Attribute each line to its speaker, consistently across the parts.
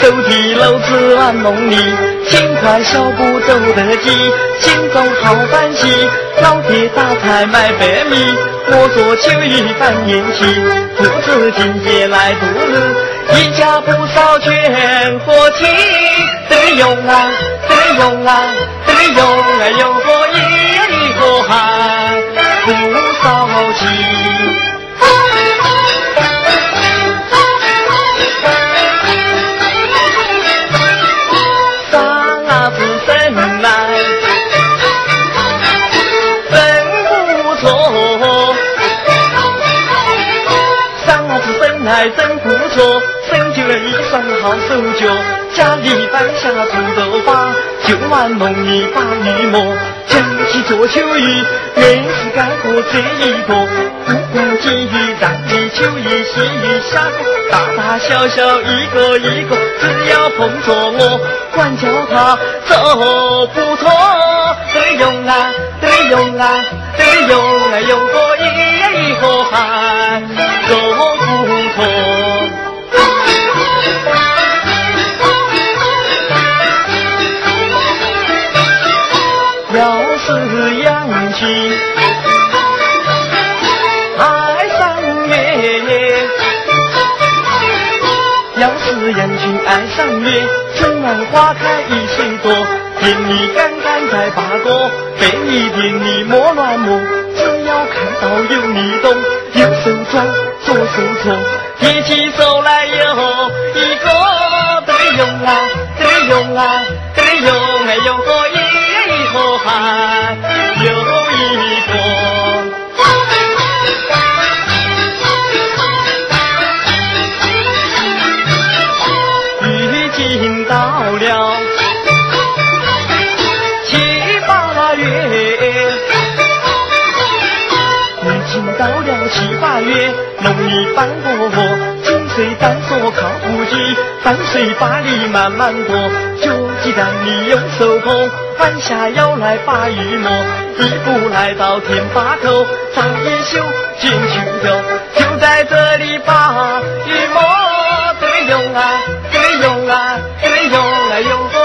Speaker 1: 手提篓子玩梦里，轻快小步走得急，心中好欢喜。老爹打菜卖白米，我做秋衣翻年期，父子今夜来度日，一家不少全和气。得用啊，得用啊，得用啊，用过一好手脚，家里摆下土豆花，就玩农历把玉磨，讲起做秋衣，人是干过这一个，不管金鱼、让你、秋衣、细衣、虾子，大大小小一个一个，只要碰着我，管叫他走不脱，得用啊，得用啊，得用啊，用过一盒汗，爱上月，要是人群爱上月，春暖花开一岁多，给你干干在八个，被你点你莫乱摸，只要看到有你懂，金水单说靠不及，半岁八里慢慢过，就既然你用手碰，弯下腰来把玉摸，一步来到田坝头，扎一宿进去头，就在这里把玉磨，得用啊，对，有啊，对，有啊，有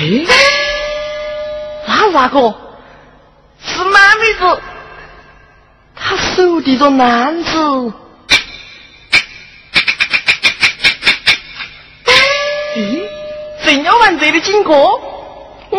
Speaker 1: 哎，那咋个？是男妹子，她手提着篮子。咦，正要玩这里经过，哇，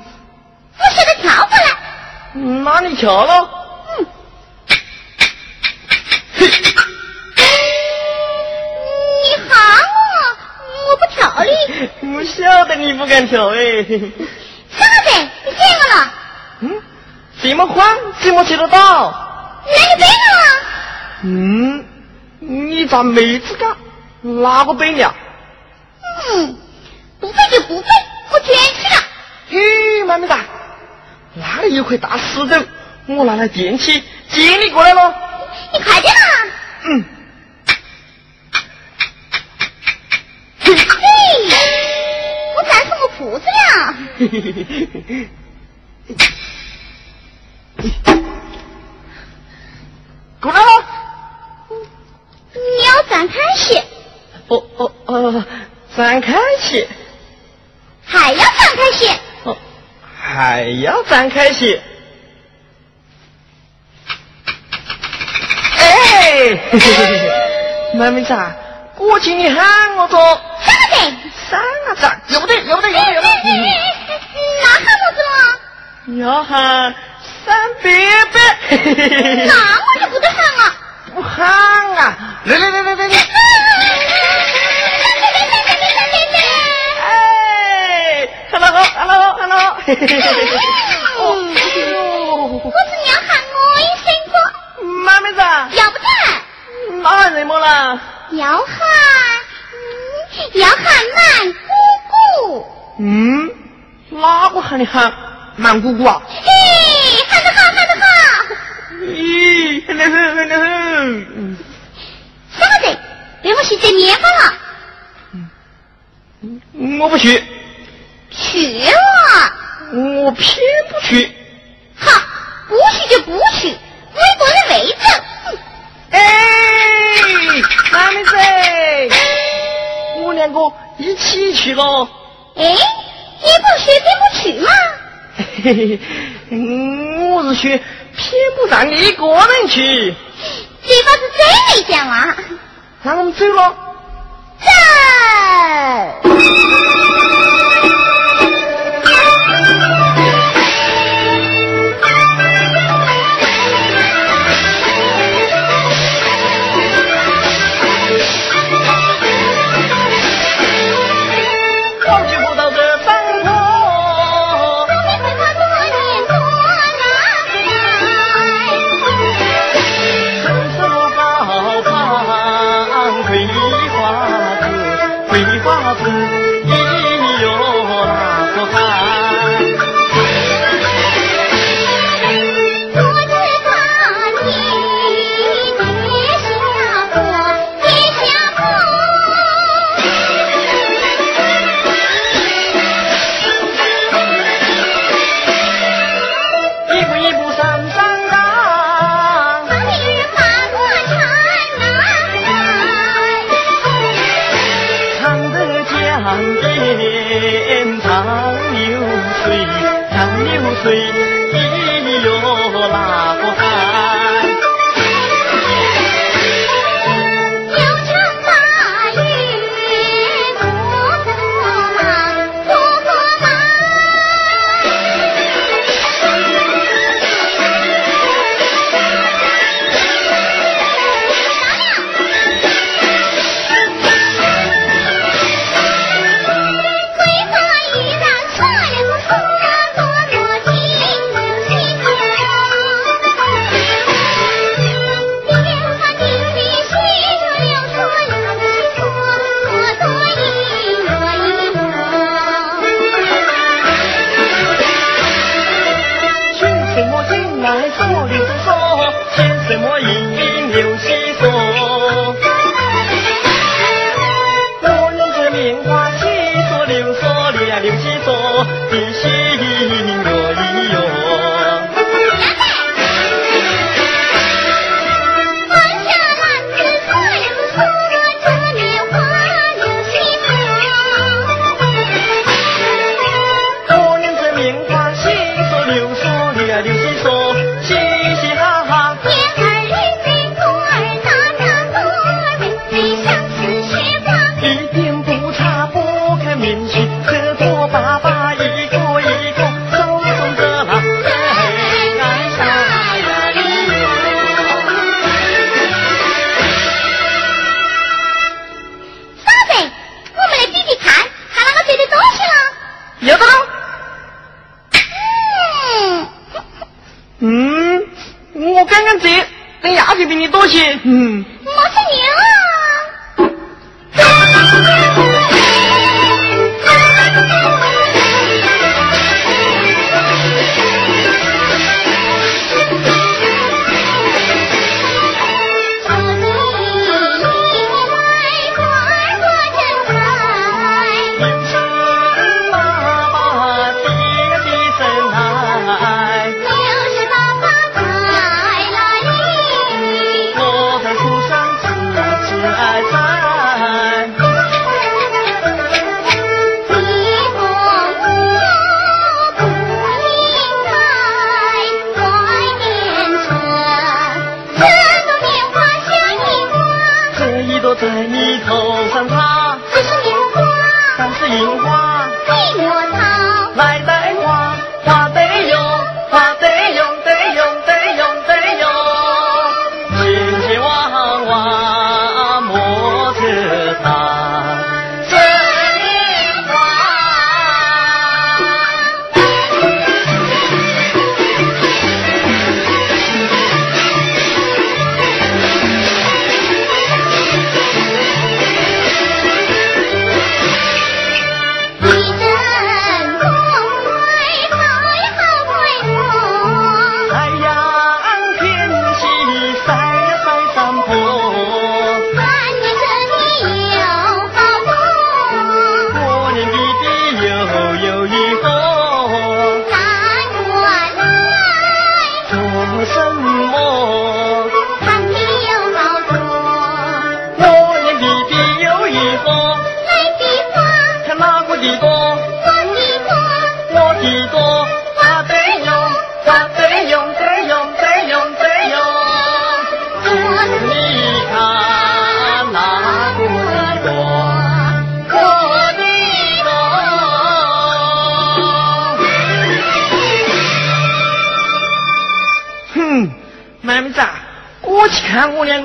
Speaker 2: 我现在跳过来。
Speaker 1: 那你跳了？嗯。
Speaker 2: 你喊我，我不跳
Speaker 1: 的。我晓得你不敢跳哎。
Speaker 2: 傻子，你见我了？
Speaker 1: 嗯，这么宽，怎么接得到？
Speaker 2: 那你背了？
Speaker 1: 嗯，你咋没资格？哪个背了？
Speaker 2: 嗯，不背就不背，我卷去了。
Speaker 1: 嘿，妹妹子，那里有块大石头，我拿来垫起，接你过来了。
Speaker 2: 你快点啦！
Speaker 1: 嗯。
Speaker 2: 嘿，我战胜我裤子了。嘿嘿嘿嘿嘿
Speaker 1: 嘿。过来了。
Speaker 2: 你要展开些。
Speaker 1: 哦哦哦，展开些，
Speaker 2: 还要展开些，
Speaker 1: 哦，还要展开些。哎，嘿嘿嘿妹妹子，过去你喊我做。
Speaker 2: 三个字，
Speaker 1: 三个字，有不对，有不对，有有不对。
Speaker 2: 那喊我怎
Speaker 1: 么？要喊三伯
Speaker 2: 伯。那我就不得喊了。
Speaker 1: 不喊啊！来来来来来来。Hello，Hello，Hello。嘿嘿嘿嘿嘿。
Speaker 2: 哦，我是要喊我一声哥。
Speaker 1: 妈妹子。
Speaker 2: 要不得。
Speaker 1: 那喊什么啦？
Speaker 2: 要喊，要喊满姑姑。
Speaker 1: 嗯，哪个喊你喊满姑姑啊？
Speaker 2: 嘿，喊得好，喊得好。
Speaker 1: 咦，喊得很，喊得很。
Speaker 2: 三个人，给我去摘棉花了。
Speaker 1: 嗯，我不去。
Speaker 2: 去了，
Speaker 1: 我偏不去。
Speaker 2: 好，不去就不去，美国人未走。
Speaker 1: 哎，哪妹子，我两个一起去咯。
Speaker 2: 哎，你不去偏不去吗？
Speaker 1: 嘿嘿嘿，我是说偏不让你一个人去。
Speaker 2: 这把是真没讲啊。
Speaker 1: 那我们走了。
Speaker 2: 走。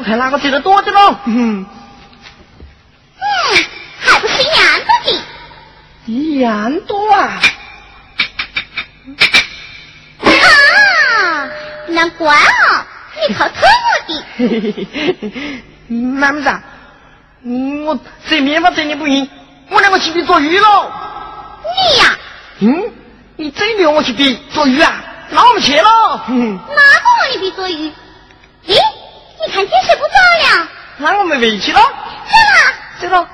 Speaker 1: 看哪个记得多的喽？
Speaker 2: 嗯，还不是一样多的。
Speaker 1: 一样多啊！
Speaker 2: 啊，难怪哦，你靠偷我的。
Speaker 1: 嘿嘿嘿嘿，我这面法真的不赢，我我去比捉鱼喽。
Speaker 2: 你呀？
Speaker 1: 嗯，你真留我去比捉鱼啊？那我们去喽。
Speaker 2: 哪个我你比捉鱼？咦，你看天色不早了。
Speaker 1: 那我们回去了。
Speaker 2: 走了。
Speaker 1: 走了。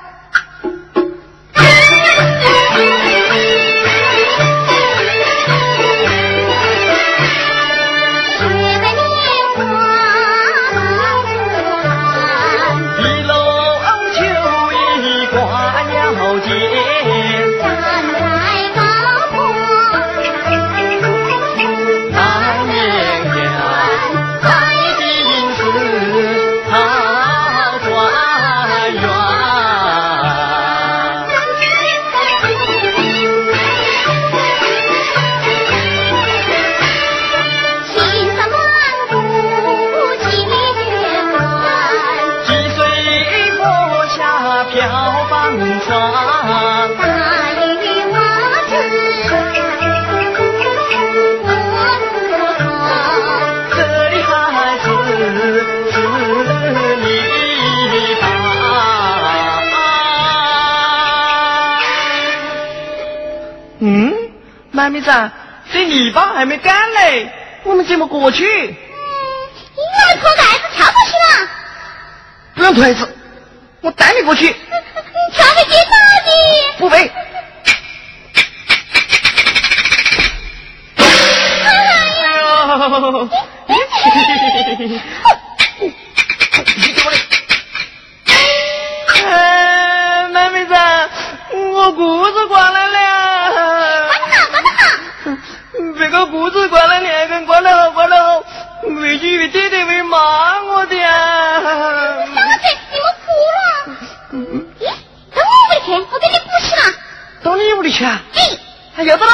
Speaker 1: 妹妹子，这泥巴还没干嘞，我们怎么过去？嗯，
Speaker 2: 我们脱袋子跳过去嘛。
Speaker 1: 不用推子，我带你过去。你
Speaker 2: 跳会跌倒的。
Speaker 1: 不背。哎呦！哎，妹妹子，我裤子光了了。这个裤子挂了两根，挂了好，挂了好，回去爹爹会骂我的呀。
Speaker 2: 三子，你们哭了？咦，到我屋里去，我给你补起了。
Speaker 1: 到你屋里去啊？
Speaker 2: 哎，
Speaker 1: 还要得了。